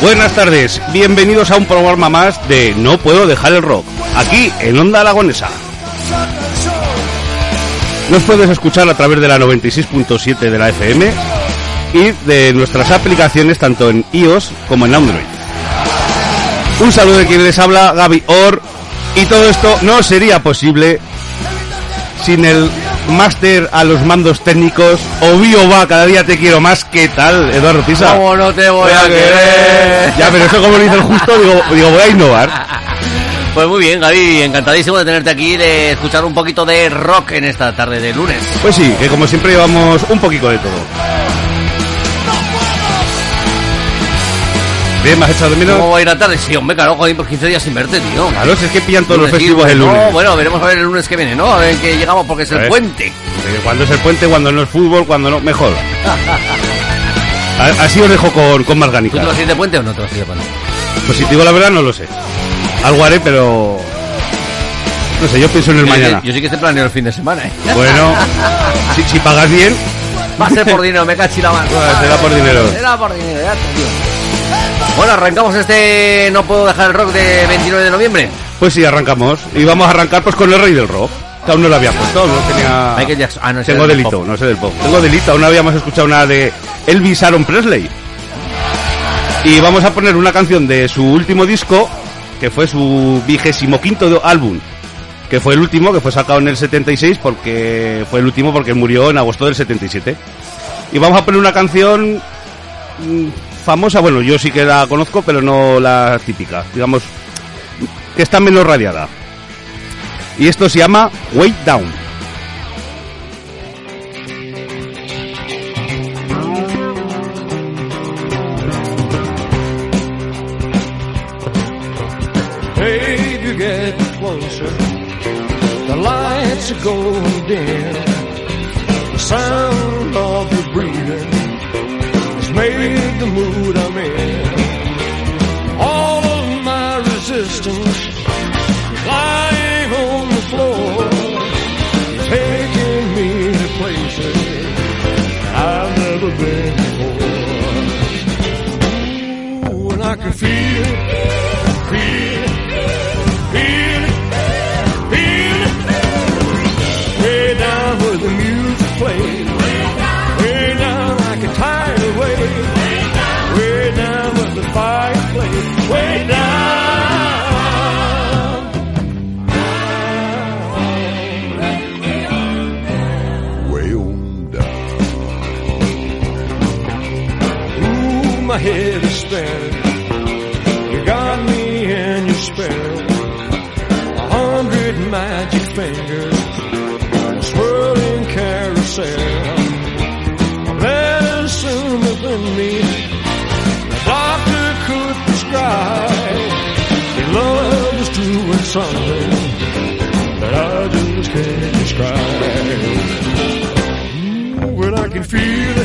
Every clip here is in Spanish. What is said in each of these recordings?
Buenas tardes, bienvenidos a un programa más de No Puedo Dejar el Rock, aquí en Onda Aragonesa. Nos puedes escuchar a través de la 96.7 de la FM y de nuestras aplicaciones tanto en iOS como en Android. Un saludo de quien les habla, Gaby Or, y todo esto no sería posible sin el máster a los mandos técnicos, Obvio va, cada día te quiero más, ¿qué tal, Eduardo Pisa? ¿Cómo no te voy a querer? Ya, pero eso como lo dice el justo, digo, digo, voy a innovar. Pues muy bien, Gaby, encantadísimo de tenerte aquí, de escuchar un poquito de rock en esta tarde de lunes. Pues sí, que como siempre llevamos un poquito de todo. Bien, ¿me has echado de menos? ¿Cómo va a ir la tarde? Sí, hombre, claro, joder, por 15 días sin verte, tío. Claro, si es que pillan todos los festivos el lunes. No, bueno, veremos a ver el lunes que viene, ¿no? A ver qué llegamos porque es A el ver. puente. Eh, Cuando es el puente, cuando no es fútbol, cuando no, mejor. A- Así os dejo con, con más ¿Tú te vas a ir de puente o no te vas a ir de puente? Pues si te digo la verdad, no lo sé. Algo haré, pero... No sé, yo pienso en el Yo que- mañana. Yo sí que te planeo el fin de semana, ¿eh? Bueno, si, si pagas bien, Va a ser por dinero, me cachi la mano. será por dinero. Será por dinero, ya te digo. Bueno, arrancamos este No Puedo Dejar el Rock de 29 de noviembre. Pues sí, arrancamos. Y vamos a arrancar pues con el rey del rock. Que aún no lo había puesto, no tenía... Michael Jackson. Ah, no, Tengo del delito, pop. no sé del pop. Tengo delito, aún no habíamos escuchado una de Elvis Aaron Presley. Y vamos a poner una canción de su último disco, que fue su vigésimo quinto álbum. Que fue el último, que fue sacado en el 76, porque fue el último porque murió en agosto del 77. Y vamos a poner una canción mm, famosa, bueno, yo sí que la conozco, pero no la típica. Digamos, que está menos radiada. Y esto se llama Way Down. Within me, the doctor could prescribe. Your love is doing something that I just can't describe. Ooh, when I can feel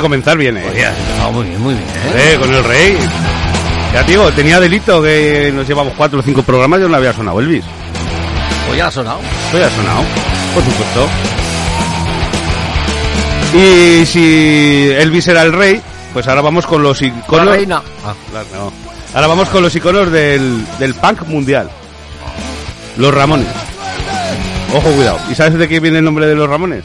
comenzar bien, eh. Oye, muy bien, muy bien, ¿eh? Eh, con el rey. Ya te digo, tenía delito que nos llevamos cuatro o cinco programas y no había sonado Elvis. Pues ya ha sonado. Pues ya ha sonado, por supuesto. Y si Elvis era el rey, pues ahora vamos con los Con iconos. la reina. Ah, no. Ahora vamos con los iconos del, del punk mundial. Los Ramones. Ojo, cuidado. ¿Y sabes de qué viene el nombre de los Ramones?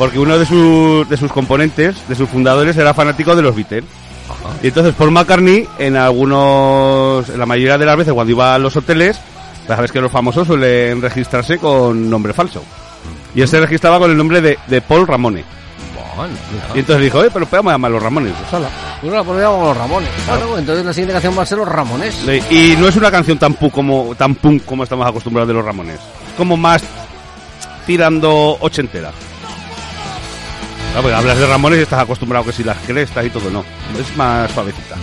Porque uno de, sus de sus componentes, de sus fundadores, era fanático de los Beatles. ajá. Y entonces Paul McCartney, en algunos, en la mayoría de las veces cuando iba a los hoteles, ya sabes que los famosos suelen registrarse con nombre falso. Y él se registraba con el nombre de, de Paul Ramone. Bueno. Y entonces dijo, eh, pero podemos llamar los Ramones. pues. Pues la ponemos los Ramones. Claro, entonces la siguiente canción va a ser los Ramones. Y no es una canción tan punk como, tan punk como estamos acostumbrados de los Ramones. Es como más tirando ochentera. Claro, porque hablas de Ramones y estás acostumbrado que si las crestas y todo, no. Es más suavecita.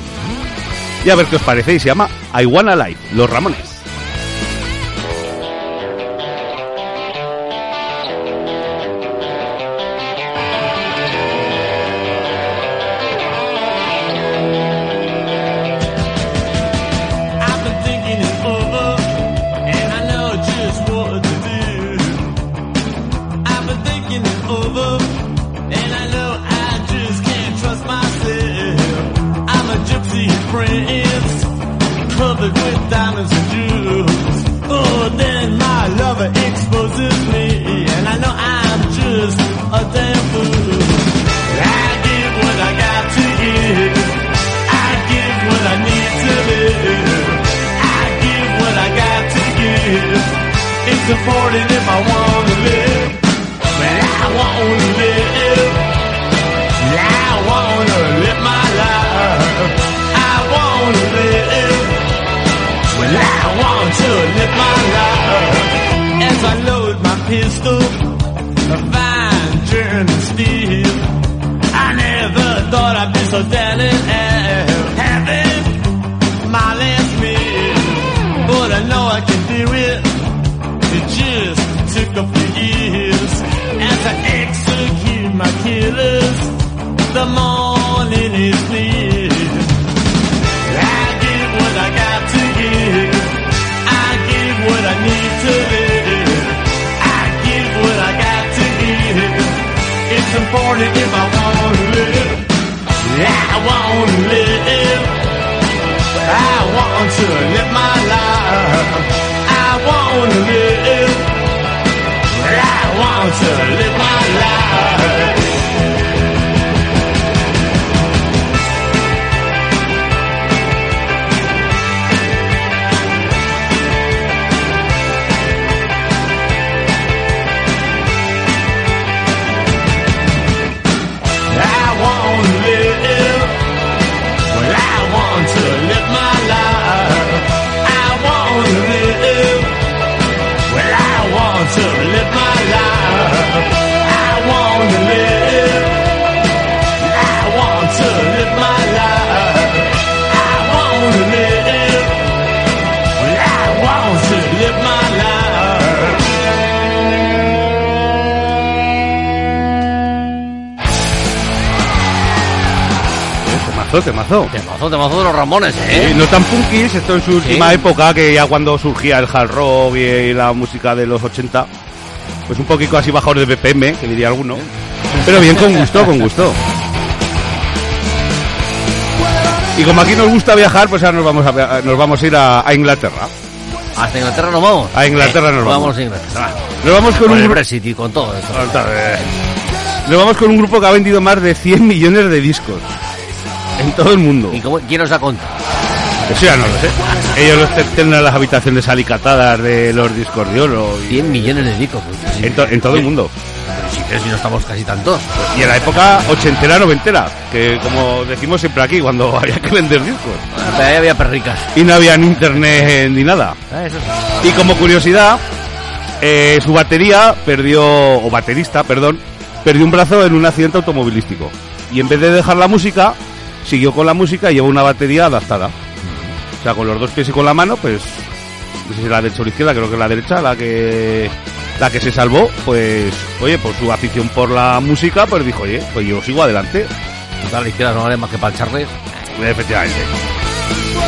Y a ver qué os parece. Y se llama I Wanna Life, los Ramones. The morning is near. I give what I got to give. I give what I need to live. I give what I got to give. It's important if I want to live. I want to live. I want to live my life. I want to live. I want to live my life. Temazo, temazo. Temazo, temazo de los Ramones, Eh, ¿eh? no tan punkis, esto en su última época, que ya cuando surgía el hard rock y, la música de los 80, pues un poquito así bajado de BPM, que diría alguno. Pero bien, con gusto, con gusto. Y como aquí nos gusta viajar, pues ahora nos vamos a, nos vamos a ir a, a Inglaterra. Hasta Inglaterra nos vamos. A Inglaterra nos vamos. a Inglaterra. Nos vamos con Con un el grupo... Brexit y con todo esto. Nos vamos con un grupo que ha vendido más de 100 millones de discos. En todo el mundo. ¿Y cómo, quién nos ha contado? Eso ya no lo sé. Ellos los te- tendrán las habitaciones alicatadas de los. Y 100 millones de discos. pues, en, to- en todo el mundo. Pero sí, pero si no estamos casi tantos. Y en la época ochentera, noventera. Que como decimos siempre aquí, cuando había que vender discos. Pero ahí había perricas. Y no había ni internet ni nada. Ah, Eso sí. Y como curiosidad, eh, su batería perdió, o baterista, perdón, perdió un brazo en un accidente automovilístico. Y en vez de dejar la música, siguió con la música y llevó una batería adaptada. O sea, con los dos pies y con la mano, pues, no sé si la derecha o la izquierda, creo que la derecha, la que La que se salvó, pues, oye, por su afición por la música, pues dijo, oye, pues yo sigo adelante. La izquierda no vale más que para el. Efectivamente.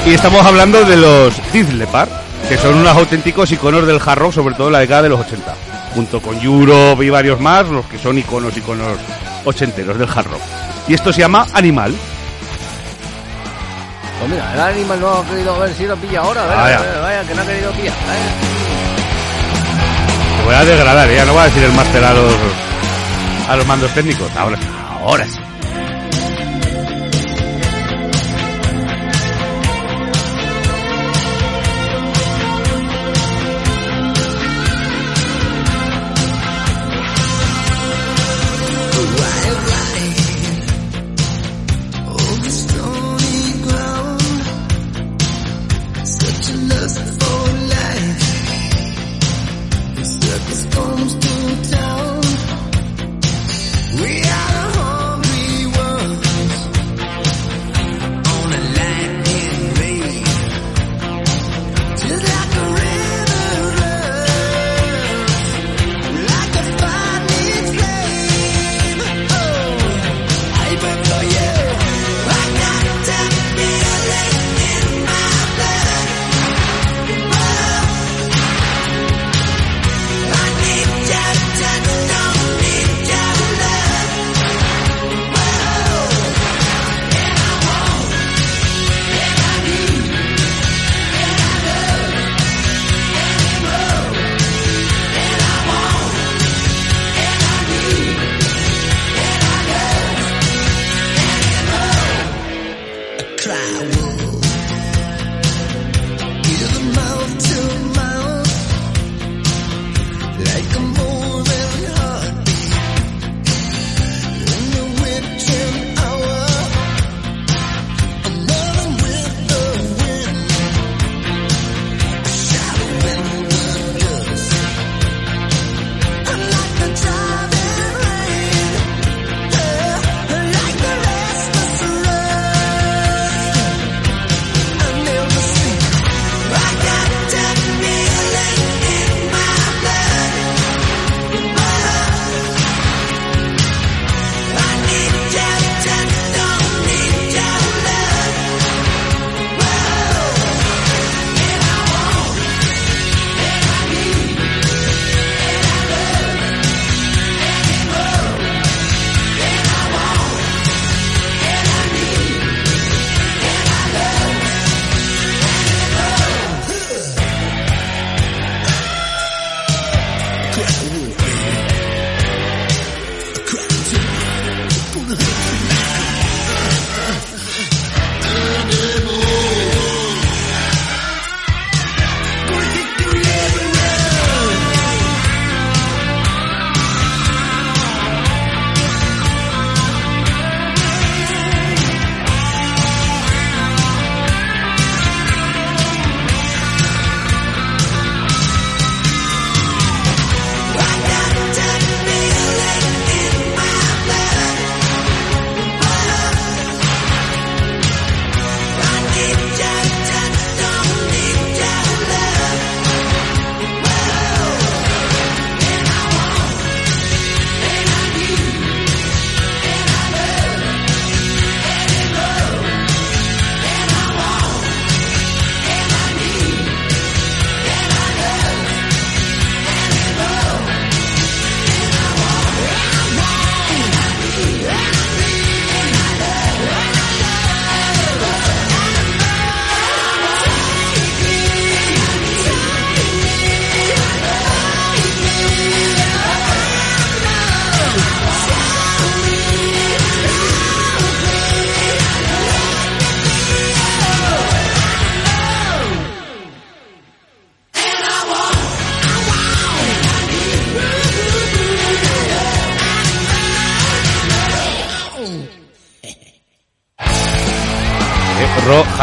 Y estamos hablando de los Death Leppard, que son unos auténticos iconos del hard rock, sobre todo en la década de los 80. Junto con Europe y varios más, los que son iconos, iconos ochenteros del hard rock. Y esto se llama Animal. Pues mira, el animal no ha querido ver si lo pilla ahora. Vaya. a ver, vaya, que no ha querido pillar. vaya. Te voy a degradar, ya no voy a decir el máster a los, a los mandos técnicos. Ahora. Ahora sí.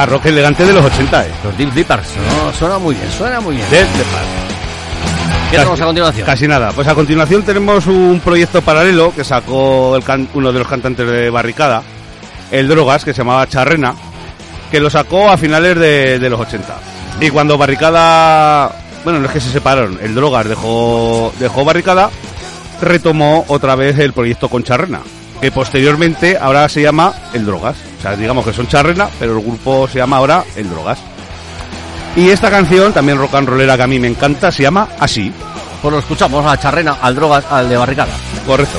Hard rock elegante de los 80, eh. Los Deep Dippers. No, suena muy bien, suena muy bien. ¿Qué tenemos a continuación? Casi nada. Pues a continuación tenemos un proyecto paralelo que sacó el can- uno de los cantantes de Barricada, el Drogas, que se llamaba Charrena, que lo sacó a finales de, de los 80. Y cuando Barricada bueno, no es que se separaron, el Drogas dejó, dejó Barricada, retomó otra vez el proyecto con Charrena, que posteriormente ahora se llama El Drogas. O sea, digamos que son Charrena, pero el grupo se llama ahora El Drogas. Y esta canción, también rock and rollera que a mí me encanta, se llama Así. Pues lo escuchamos a Charrena, al Drogas, al de Barricada. Correcto.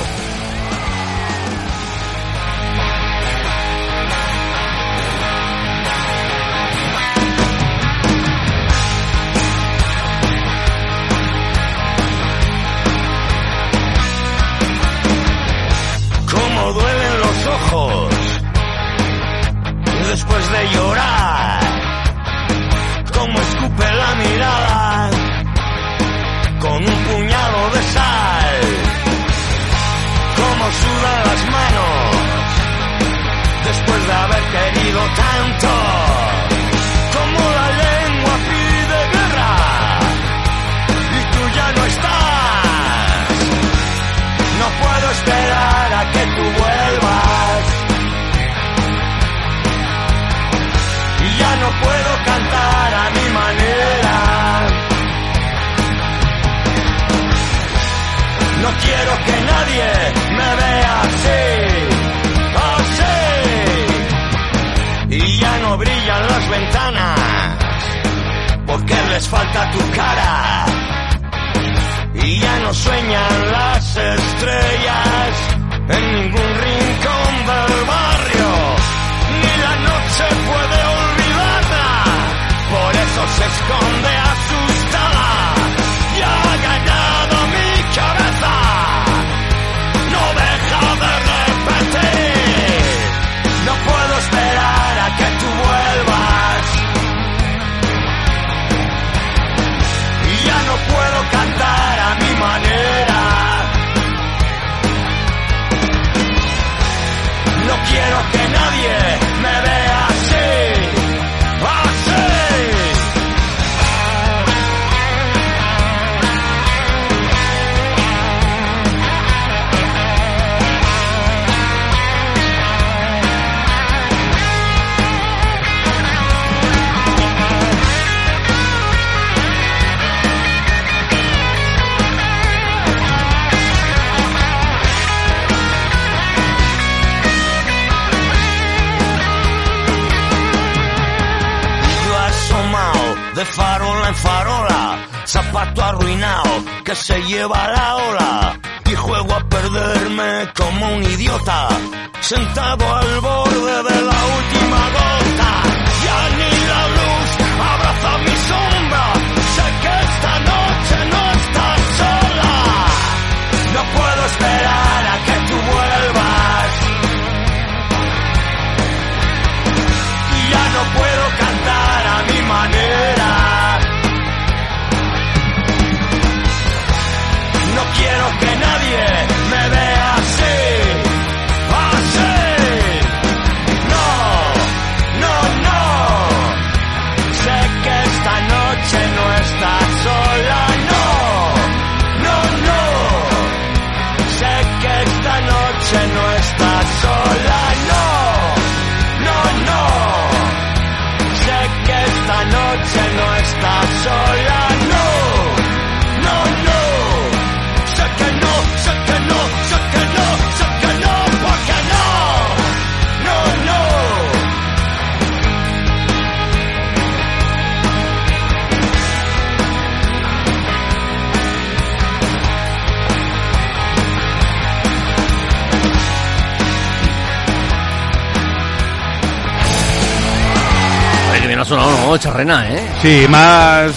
¿No? Charrena, ¿eh? Sí, más,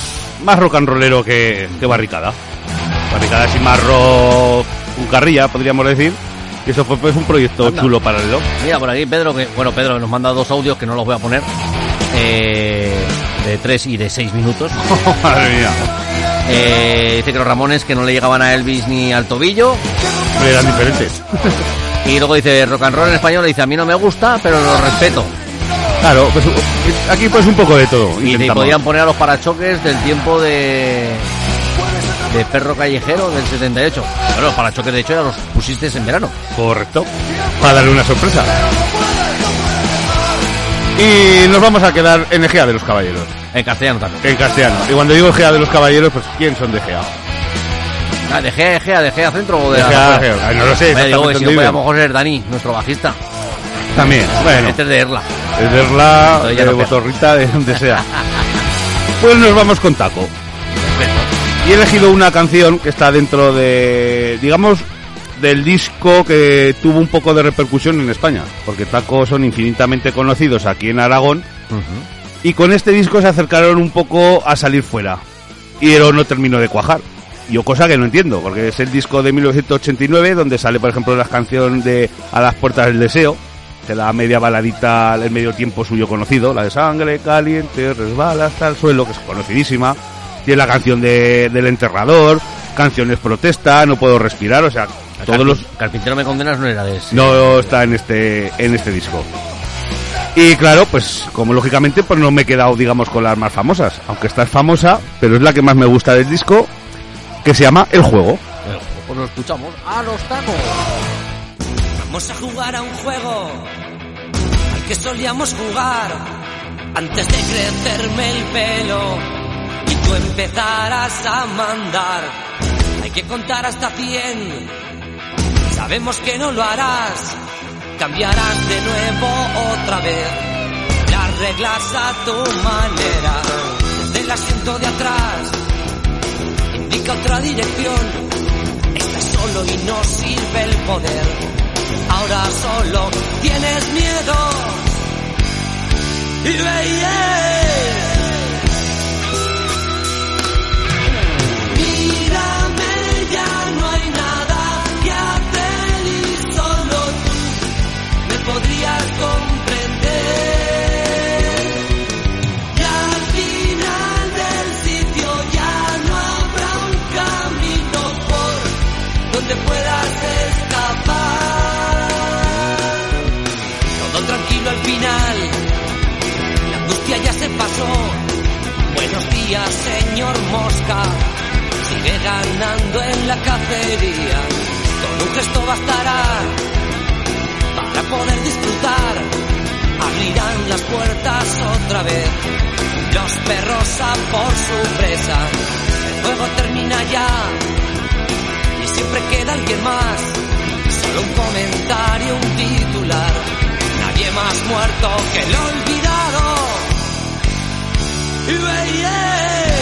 más rock and rollero que, que Barricada. Barricada es más rock, un carrilla, podríamos decir. Y eso fue pues, un proyecto Anda. chulo paralelo. Mira, por aquí Pedro, que bueno, Pedro nos manda dos audios que no los voy a poner. Eh, de tres y de seis minutos. Madre mía. Eh, dice que los Ramones que no le llegaban a Elvis ni al tobillo. Pero eran diferentes. Y luego dice rock and roll en español, dice a mí no me gusta, pero lo respeto. Claro, pues aquí pues un poco de todo. Y te podían poner a los parachoques del tiempo de de perro callejero del 78. Bueno, los parachoques de hecho ya los pusiste en verano. Correcto. Para darle una sorpresa. Y nos vamos a quedar en Egea de los Caballeros, En castellano también. en castellano. Y cuando digo Egea de los Caballeros, pues ¿quién son de Egea? Ah, ¿De Gea, de Gea, de Gea centro o de De Egea? Egea. Ay, no lo sé Me digo que si no podíamos ser Dani, nuestro bajista. También, bueno. Este es de Erla. de Verla, Entonces ya de no. Botorrita, de donde sea. Pues nos vamos con Taco. Y he elegido una canción que está dentro de, digamos, del disco que tuvo un poco de repercusión en España. Porque Taco son infinitamente conocidos aquí en Aragón. Y con este disco se acercaron un poco a salir fuera. Y pero no terminó de cuajar. Yo cosa que no entiendo, porque es el disco de 1989 donde sale, por ejemplo, la canción de A las puertas del deseo, que la media baladita, el medio tiempo suyo conocido, la de sangre caliente, resbala hasta el suelo, que es conocidísima. Tiene la canción de, del enterrador, canciones protesta, no puedo respirar, o sea, todos los, Carpintero me condenas no era de ese. no está en este en este disco. Y claro, pues como lógicamente pues no me he quedado digamos con las más famosas, aunque esta es famosa, pero es la que más me gusta del disco, que se llama El juego. El juego, Pues lo escuchamos. ¡A los tacos! Vamos a jugar a un juego al que solíamos jugar antes de crecerme el pelo y tú empezaras a mandar. Hay que contar hasta 100. Sabemos que no lo harás. Cambiarás de nuevo otra vez las reglas a tu manera. Desde el asiento de atrás indica otra dirección. Estás solo y no sirve el poder. Ahora solo tienes miedo. Y Señor Mosca. Sigue ganando en la cacería. Con un gesto bastará para poder disfrutar. Abrirán las puertas otra vez. Los perros a por su presa. El juego termina ya. Y siempre queda alguien más. Solo un comentario, un titular. Nadie más muerto que el olvidado. Y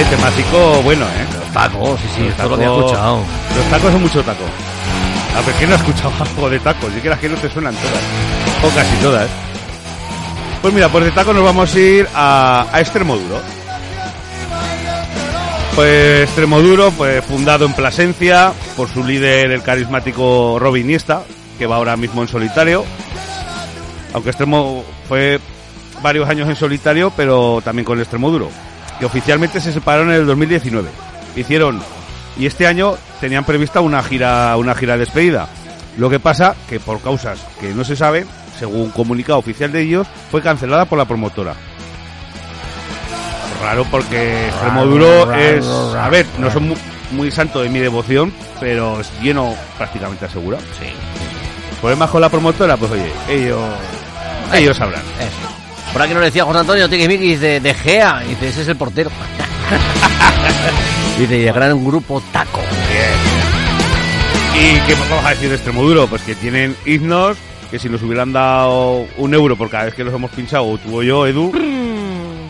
Eh, temático bueno, ¿eh? Los tacos, sí, sí, Los lo había escuchado. Los tacos son mucho taco. A ver, ¿quién no ha escuchado algo de tacos? Y que las que no te suenan todas. O casi todas. Pues mira, pues de tacos nos vamos a ir a, a Extremoduro. Pues Extremoduro, pues fundado en Plasencia por su líder, el carismático Robin Iniesta, que va ahora mismo en solitario. Aunque Extremo fue varios años en solitario, pero también con Extremoduro. Que oficialmente se separaron en el 2019. Hicieron y este año tenían prevista una gira una gira de despedida. Lo que pasa que por causas que no se saben, según comunicado oficial de ellos, fue cancelada por la promotora. Raro porque Extremoduro raro, es, a ver, no son mu- muy, santo de mi devoción, pero es lleno prácticamente asegurado. Sí. ¿Problemas con la promotora? Pues oye, ellos ellos sabrán. Eso. Por aquí nos decía José Antonio Tiquismiquis de, de Gea. Dice, ese es el portero. Dice, y el gran grupo Taco. ¿Y qué vamos a decir de Extremoduro? Pues que tienen himnos que si nos hubieran dado un euro por cada vez que los hemos pinchado, o tú o yo, Edu,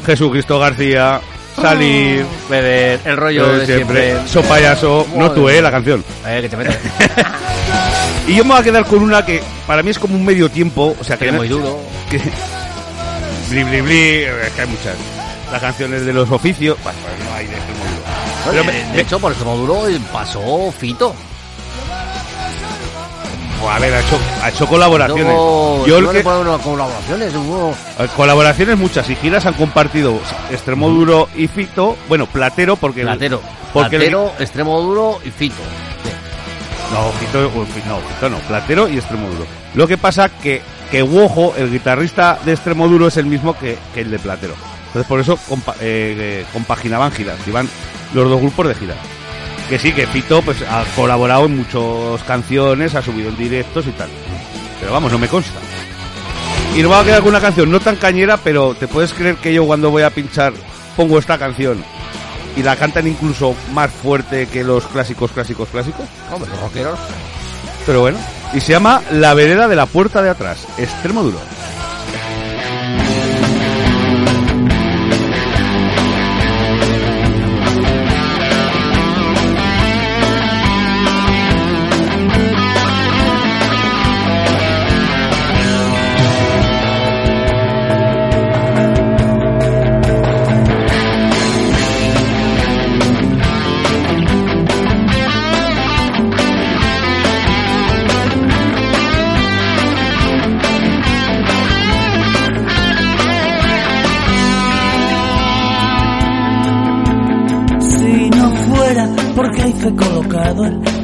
Jesucristo García, salir, Beber, el rollo de siempre. so payaso, no tú, eh, la canción. Eh, que te metes. Y yo me voy a quedar con una que para mí es como un medio tiempo, o sea que no- muy duro. que bli bli bli, es que hay muchas. Las canciones de los oficios, bueno, pues no hay de Extremoduro. Pero de, me- de hecho, por Extremoduro pasó Fito. a ver, ha hecho, ha hecho colaboraciones. Yo el no que- colaboraciones. Hubo... Eh, Colaboraciones muchas y giras han compartido Extremoduro y Fito, bueno, Platero porque Platero. porque el- Platero, Extremoduro y Fito. No, Fito, no, Fito no, Platero y Extremoduro. Lo que pasa que que Wojo, el guitarrista de Extremoduro es el mismo que, el de Platero. Entonces por eso compa- eh, eh, compaginaban giras, iban los dos grupos de gira. Que sí, que Fito pues ha colaborado en muchas canciones, ha subido en directos y tal. Pero vamos, no me consta. Y nos va a quedar con una canción no tan cañera, pero te puedes creer que yo cuando voy a pinchar pongo esta canción y la cantan incluso más fuerte que los clásicos, clásicos, clásicos. Hombre, rockeros. Pero bueno, y se llama La vereda de la puerta de atrás, extremo duro.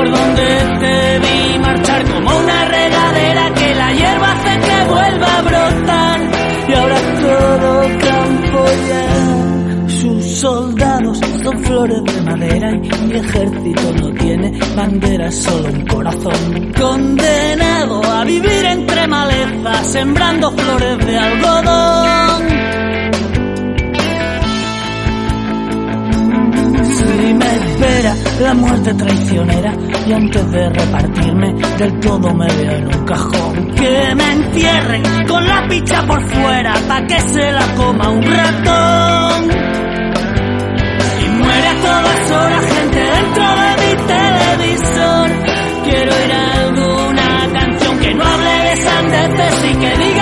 por donde te vi marchar como una regadera que la hierba hace que vuelva a brotar y ahora todo campo ya. Sus soldados son flores de madera y mi ejército no tiene bandera, solo un corazón condenado a vivir entre malezas, sembrando flores de algodón. Me espera la muerte traicionera. Y antes de repartirme del todo me veo en un cajón. Que me entierren con la picha por fuera pa' que se la coma un ratón. Y muere a todas horas gente dentro de mi televisor. Quiero ir a alguna canción que no hable de sandeces y que diga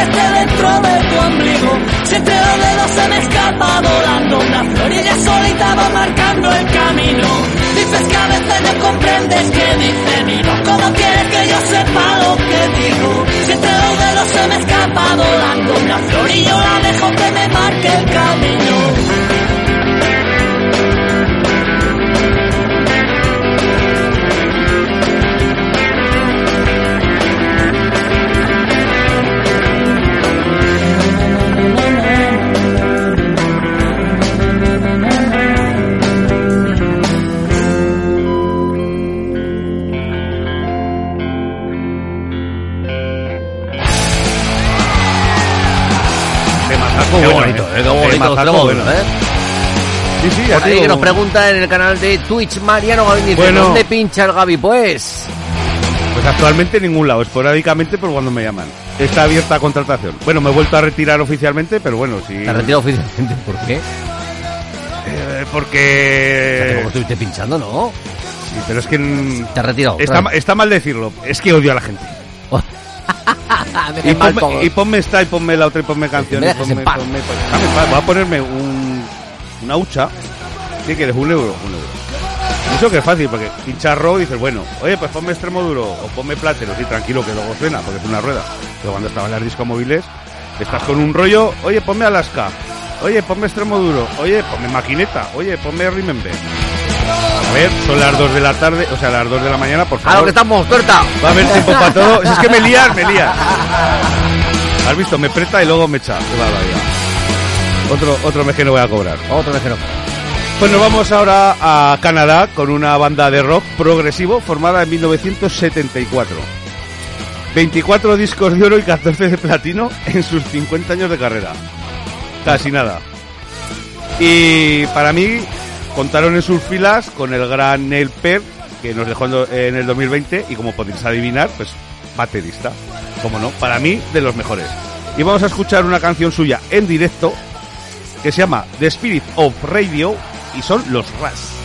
que esté dentro de tu ombligo. Si entre los dedos se me escapa volando una flor y ella solita va marcando el camino. Dices que a veces no comprendes que dice mi voz. ¿Cómo quieres que yo sepa lo que digo? Si entre los dedos se me escapa volando una flor y yo la dejo que me marque el camino. Qué bonito, tenemos, bueno. ¿eh? Sí, sí, Por ahí que nos pregunta en el canal de Twitch Mariano Gavín dice, Bueno. ¿dónde pincha el Gaby? Pues Pues actualmente en ningún lado, esporádicamente por cuando me llaman. Está abierta a contratación. Bueno, me he vuelto a retirar oficialmente, pero bueno, sí. te ha retirado oficialmente. ¿Por qué? Eh, porque... estuviste pinchando, ¿no? Sí, pero es que... mm, Te ha retirado. Está, ma- está mal decirlo, es que odio a la gente. Y ponme, y ponme esta, y ponme la otra, y ponme canción. me y dejes ponme, ponme- paz. Voy a ponerme un, una hucha. ¿Qué quieres? ¿Un euro? Un euro. Eso que es fácil, porque pinchar rock dices, bueno, oye, pues ponme extremo duro o ponme plátero, sí, tranquilo, que luego suena, porque es una rueda. Pero cuando estaban las discos móviles, estás con un rollo, oye, ponme Alaska, oye, ponme extremo duro, oye, ponme maquineta, oye, ponme Remember. A ver, son las 2 de la tarde, o sea, las 2 de la mañana, por A lo favor. que estamos, tuerta. Va a haber tiempo para todo. Si es que me lías, me lías. Has visto, me presta y luego me echa. Otro, otro mes que no voy a cobrar. Otro vez que no. Pues nos vamos ahora a Canadá con una banda de rock progresivo formada en 1974. 24 discos de oro y 14 de platino en sus 50 años de carrera. Casi nada. Y para mí contaron en sus filas con el gran Neil Peart, que nos dejó en el 2020 y como podéis adivinar, pues baterista. Como no, para mí de los mejores. Y vamos a escuchar una canción suya en directo que se llama The Spirit of Radio y son los Ras.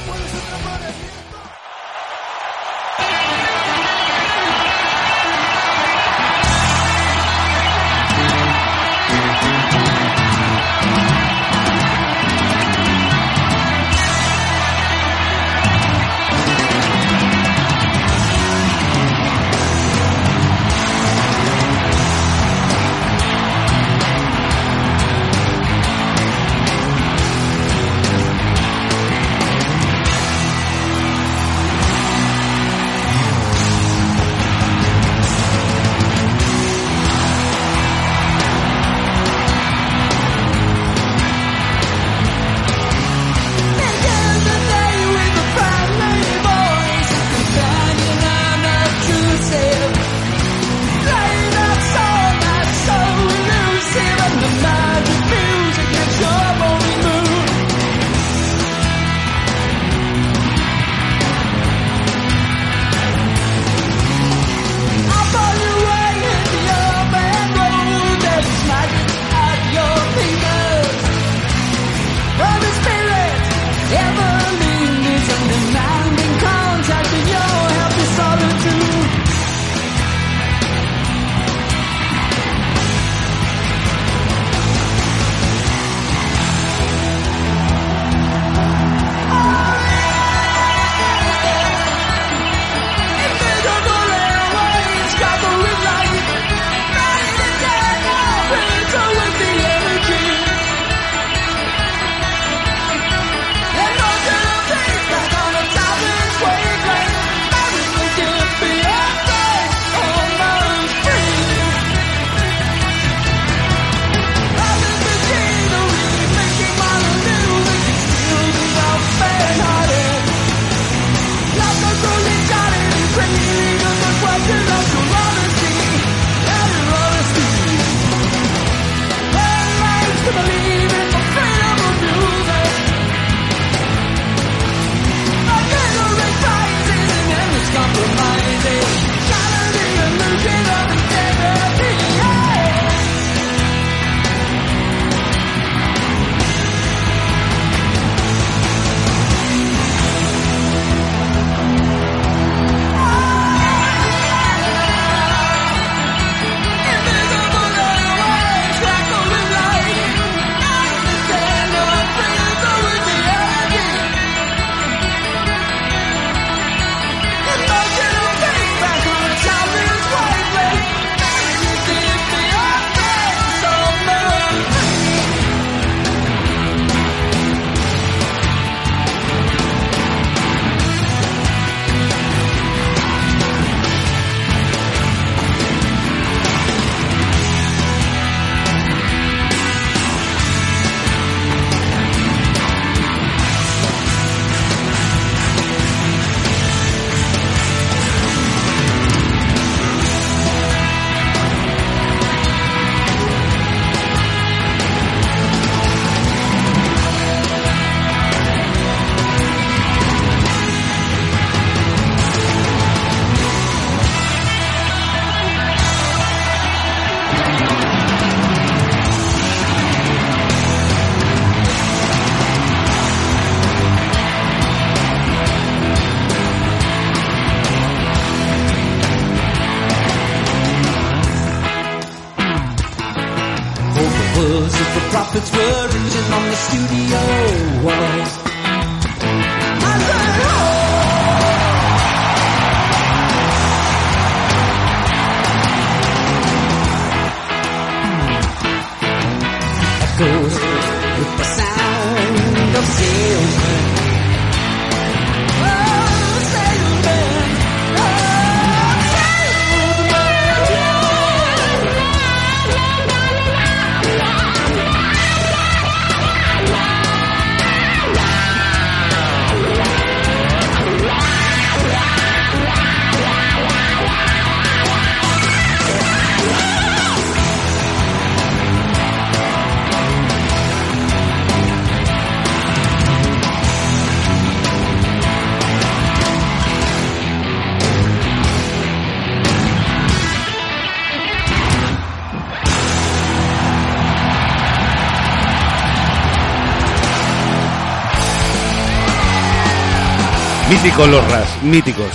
Míticos los Ras, míticos.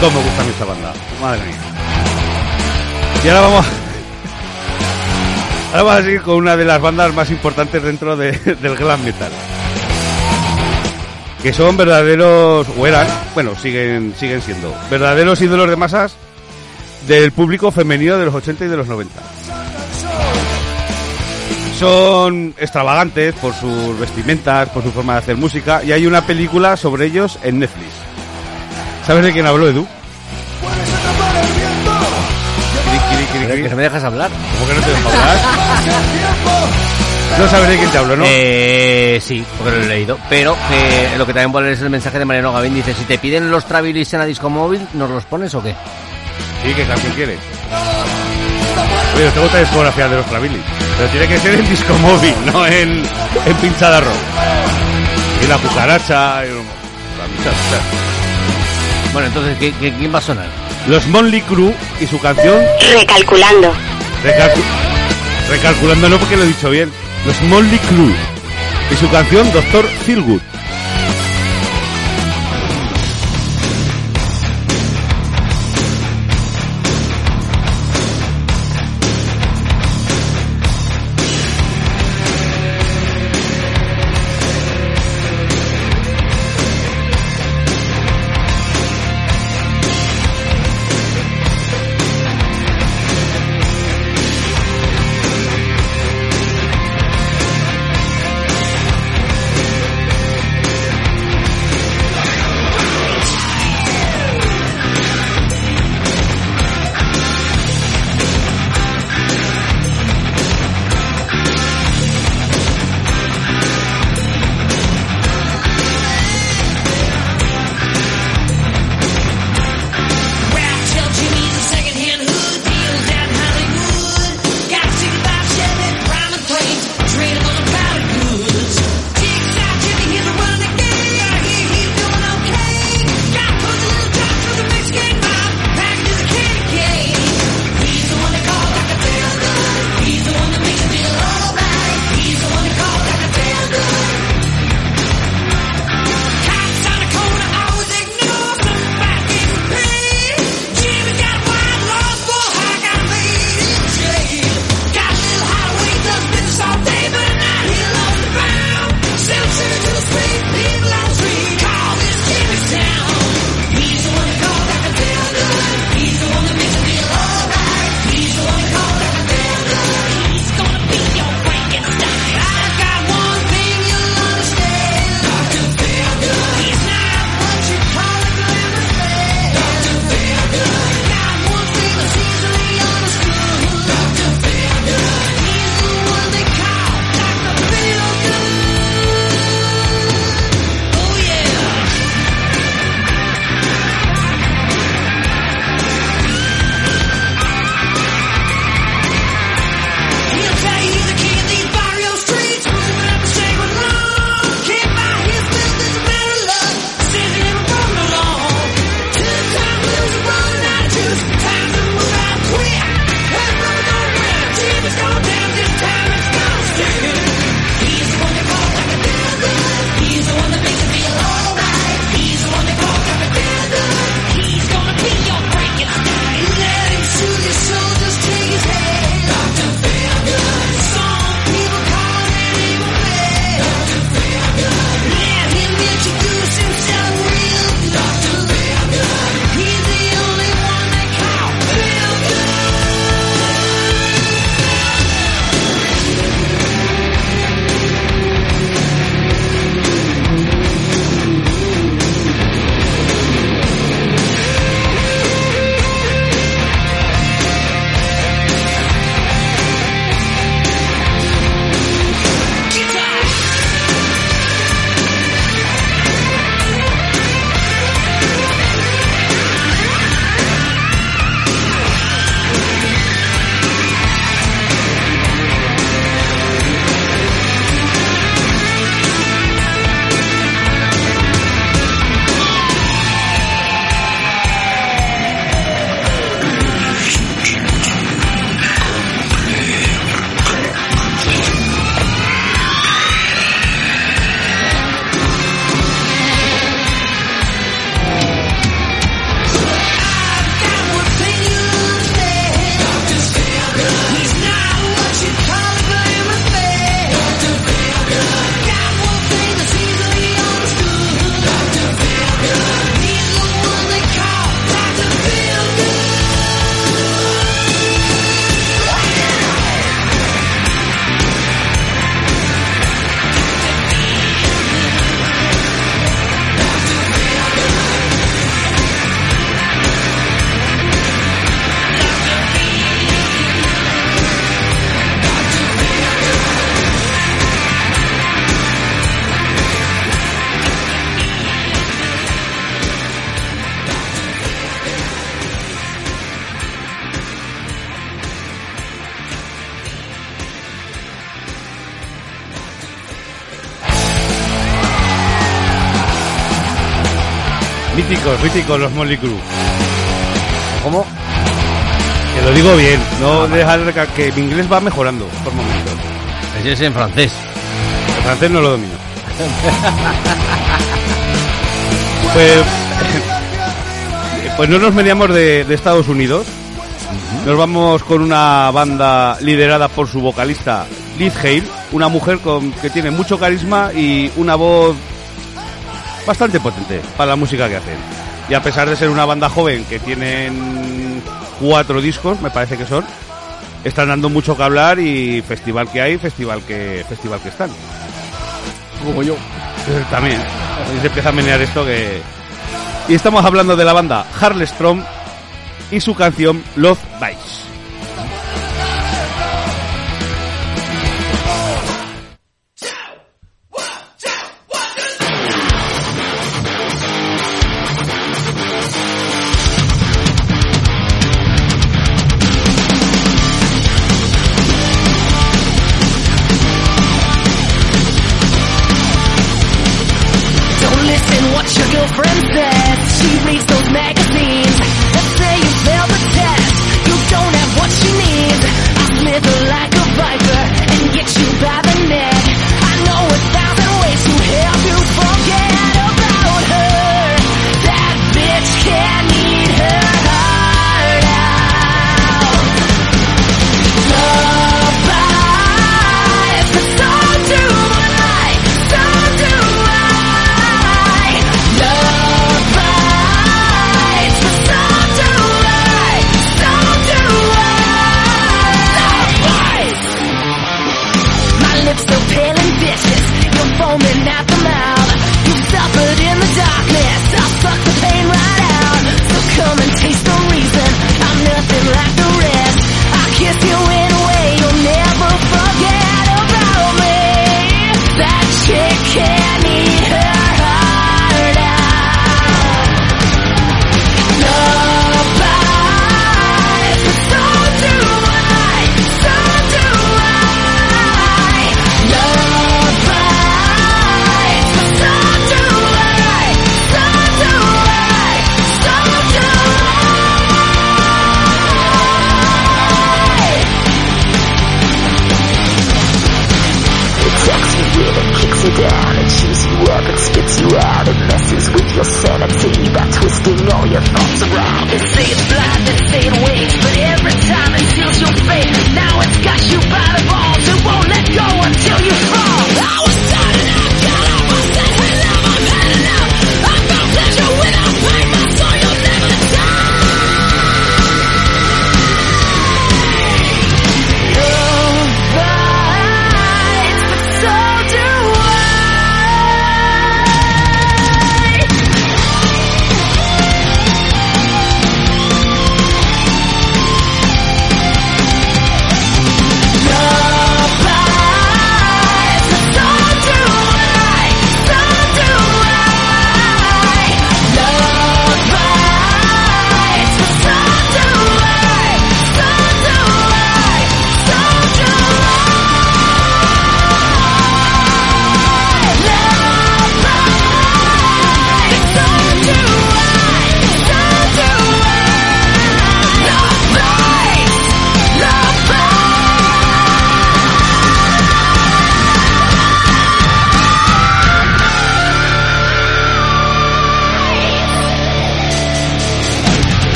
Cómo me gusta a mí esta banda. Madre mía. Y ahora vamos. Ahora vamos a seguir con una de las bandas más importantes dentro de- del glam metal. Que son verdaderos, o eran, bueno, siguen, siguen siendo, verdaderos ídolos de masas del público femenino de los 80 y de los 90. Son extravagantes por sus vestimentas, por su forma de hacer música, y hay una película sobre ellos en Netflix. ¿Sabes de quién hablo, Edu? Que se me dejas hablar. ¿Cómo que no te dejo hablar? No sabes de quién te hablo, ¿no? Eh, sí, porque lo he leído. Pero que lo que también leer es el mensaje de Mariano Gavín. Dice, si te piden los Travilis en la disco móvil, ¿nos los pones o qué? Sí, ¿qué canción quieres? Oye, te gusta la discografía de los Travilis. Pero tiene que ser en disco móvil, no en, en pinchada rock. Y la cucaracha, y la muchacha. Bueno, entonces, ¿qué, qué- quién va a sonar? Los Monly Crew y su canción Recalculando. Recalcu- recalculando no porque lo he dicho bien. Los Monly Crew y su canción Doctor Feelgood. Míticos, míticos los Molly Crew. ¿Cómo? Que lo digo bien, no dejar de ca- que mi inglés va mejorando por momentos. Ese es en francés. El francés no lo domino. pues, pues no nos veníamos de, de Estados Unidos. Nos vamos con una banda liderada por su vocalista Liz Hale, una mujer con, que tiene mucho carisma y una voz bastante potente para la música que hacen. Y a pesar de ser una banda joven que tienen cuatro discos, me parece que son, están dando mucho que hablar y festival que hay, festival que festival que están. Como yo. Eh, También. Y se empieza a menear esto que... Y estamos hablando de la banda Harlestrom y su canción Love Bites.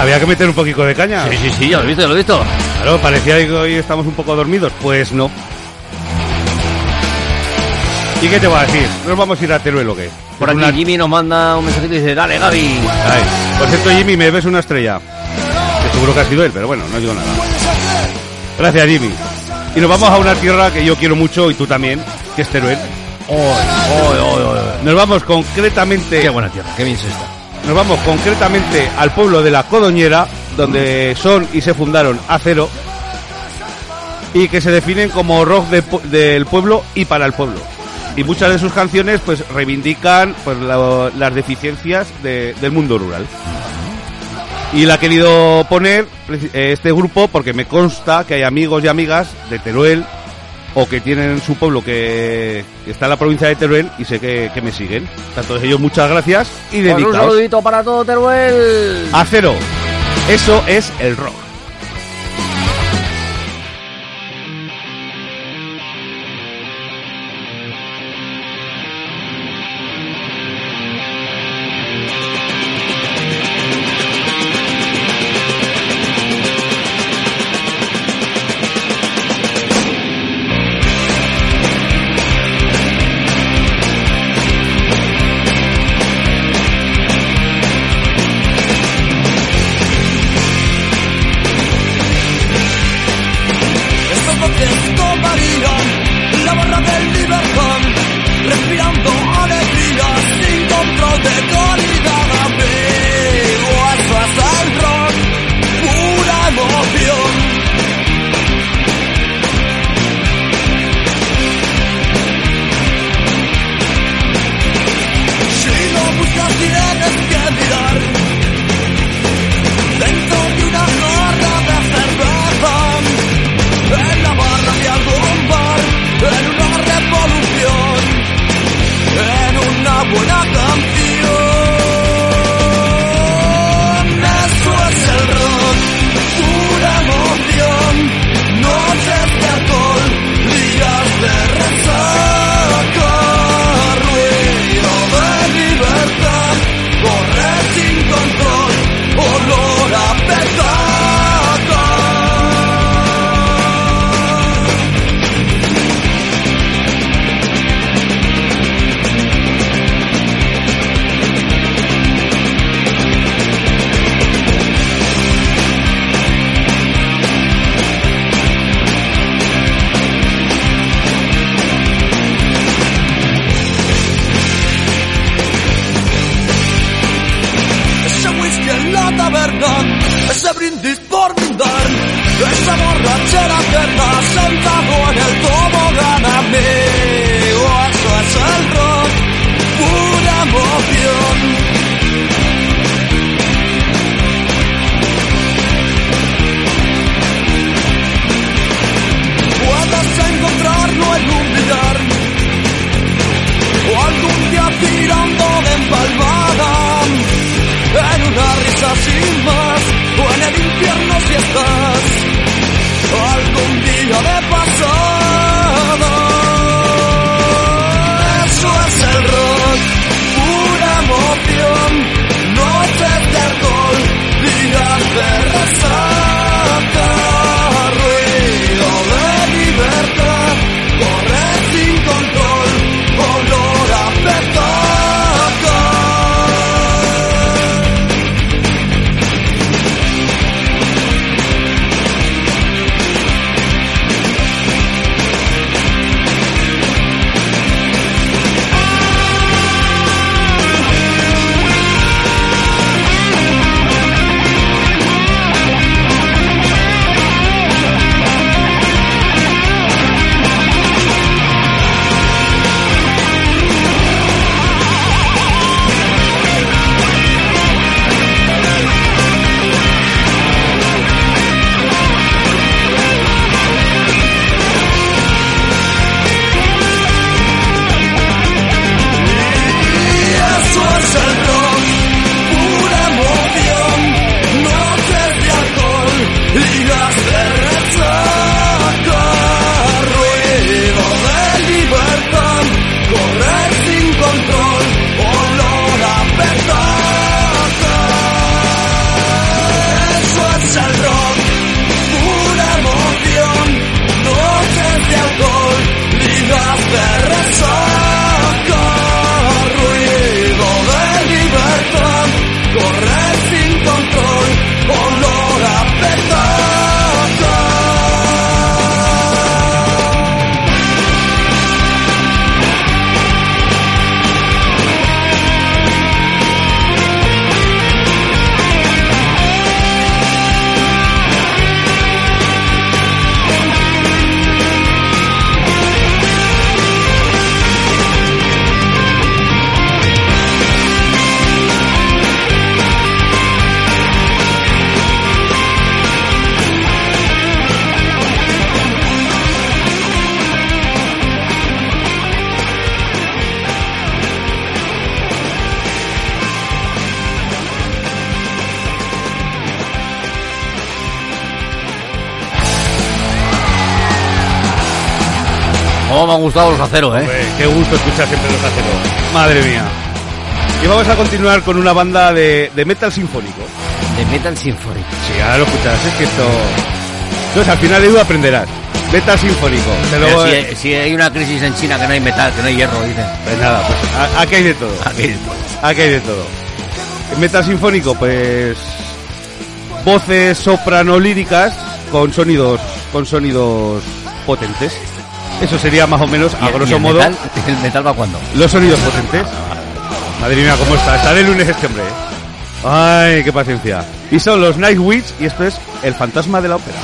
Había que meter un poquito de caña. Sí, sí, sí, ya lo he visto, ya lo he visto. Claro, parecía que hoy estamos un poco dormidos. Pues no. ¿Y qué te va a decir? ¿Nos vamos a ir a Teruel o qué? Por aquí Una- Jimmy nos manda un mensajito y dice, dale Gaby. Ay, Por cierto, Jimmy, me ves una estrella. Que seguro que ha sido él, pero bueno, no digo nada. Gracias, Jimmy. Y nos vamos a una tierra que yo quiero mucho y tú también, que es Teruel. Nos vamos concretamente... Qué buena tierra, qué bien se está. Nos vamos concretamente al pueblo de La Codoñera, donde son y se fundaron Acero, y que se definen como rock del pueblo y para el pueblo. Y muchas de sus canciones pues reivindican pues la- las deficiencias de- del mundo rural. Y la ha querido poner eh, este grupo porque me consta que hay amigos y amigas de Teruel o que tienen su pueblo que, que está en la provincia de Teruel y sé que, que me siguen. A todos ellos muchas gracias y Pues un dedicados saludito para todo Teruel. a cero. Eso es el rock. Esa borrachera eterna sentado en el tobogán amigo, eso es el rock, pura emoción. Puedes encontrarlo en un billar o algún día tirando de empalmada en una risa sin más o en el infierno si estás algún día de pasado. Eso es el rock, pura emoción, noches de alcohol, días de rezar. Gustado los aceros, ¿eh? Hombre, qué gusto escuchar siempre los aceros. Madre mía. Y vamos a continuar con una banda de, de metal sinfónico. De Metal Symphony. Sí, ahora lo escucharás, es que esto... Entonces, al final de Edu aprenderás. Metal sinfónico. Te lo- Pero si, si hay una crisis en China que no hay metal, que no hay hierro, dicen. Pues nada, pues aquí hay de todo. Aquí. Aquí hay de todo. Metal sinfónico, pues voces soprano líricas con sonidos con sonidos potentes. Eso sería más o menos, a ¿Y- y grosso el modo, Metal, ¿El metal va cuándo? los sonidos potentes. Madre mía, cómo está. Está de lunes este hombre. ¿eh? Ay, qué paciencia. Y son los Nightwitch y esto es El fantasma de la ópera.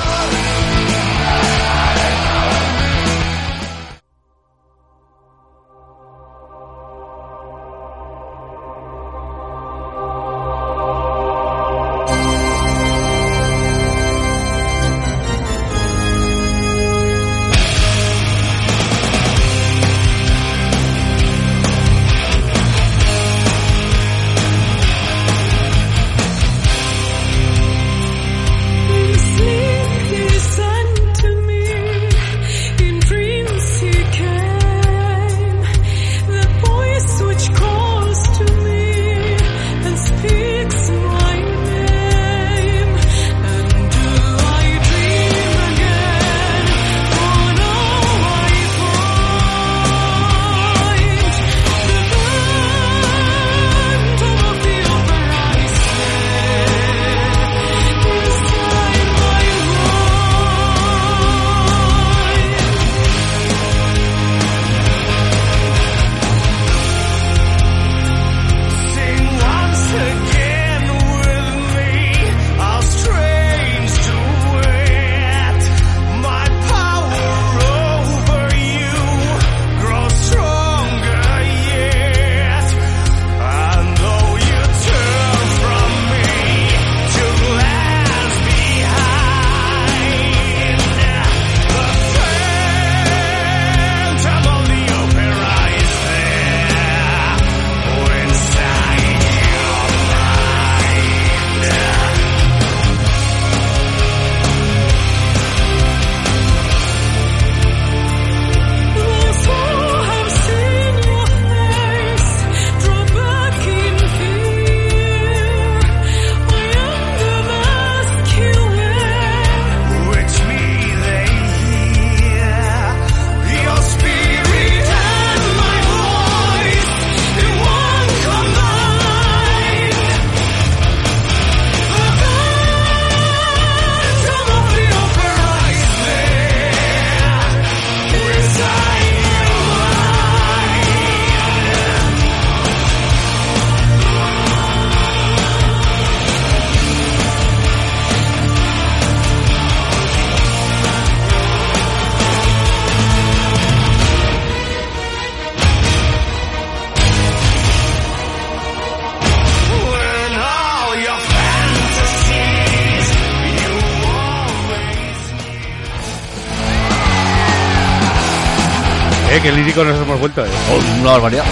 Eh, qué lírico nos hemos vuelto, eh. Oh, una barbaridad.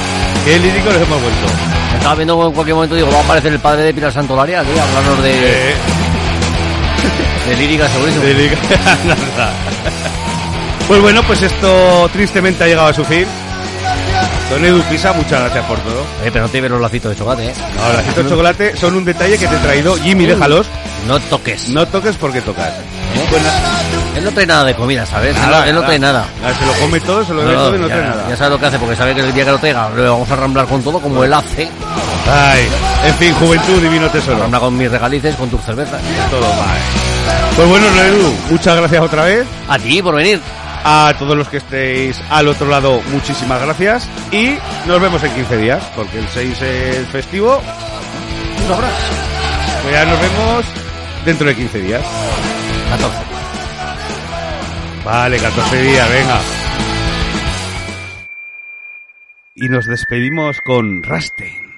Qué lírico nos hemos vuelto. Estaba viendo en cualquier momento, digo, va a aparecer el padre de Pilar Santolaria a hablarnos de, Eh, de lírica segurísimo. de lírico. Nada. Pues bueno, pues esto tristemente ha llegado a su fin. Don Edu Pisa, muchas gracias por todo. Pero no te los lacitos de chocolate, ¿eh? Ahora, las de chocolate son un detalle que te he traído. Jimmy, déjalos. No toques. No toques porque tocas. ¿Eh? Él no trae nada de comida, ¿sabes? Él no- nada, él no trae nada. Se lo come todo, se lo bebe todo y no ya, trae nada. ya sabe lo que hace, porque sabe que el día que lo traiga lo vamos a ramblar con todo, como él hace. Ay, en fin, juventud, divino tesoro. Rambla con mis regalices, con tus cervezas. Todo. Pues bueno, no, Edu, muchas gracias otra vez. A ti por venir. A todos los que estéis al otro lado, muchísimas gracias. Y nos vemos en 15 días, porque el 6 es festivo. Tú sabrás. Pues ya nos vemos dentro de 15 días. 14. Vale, 14 días, venga. Y nos despedimos con Rastein.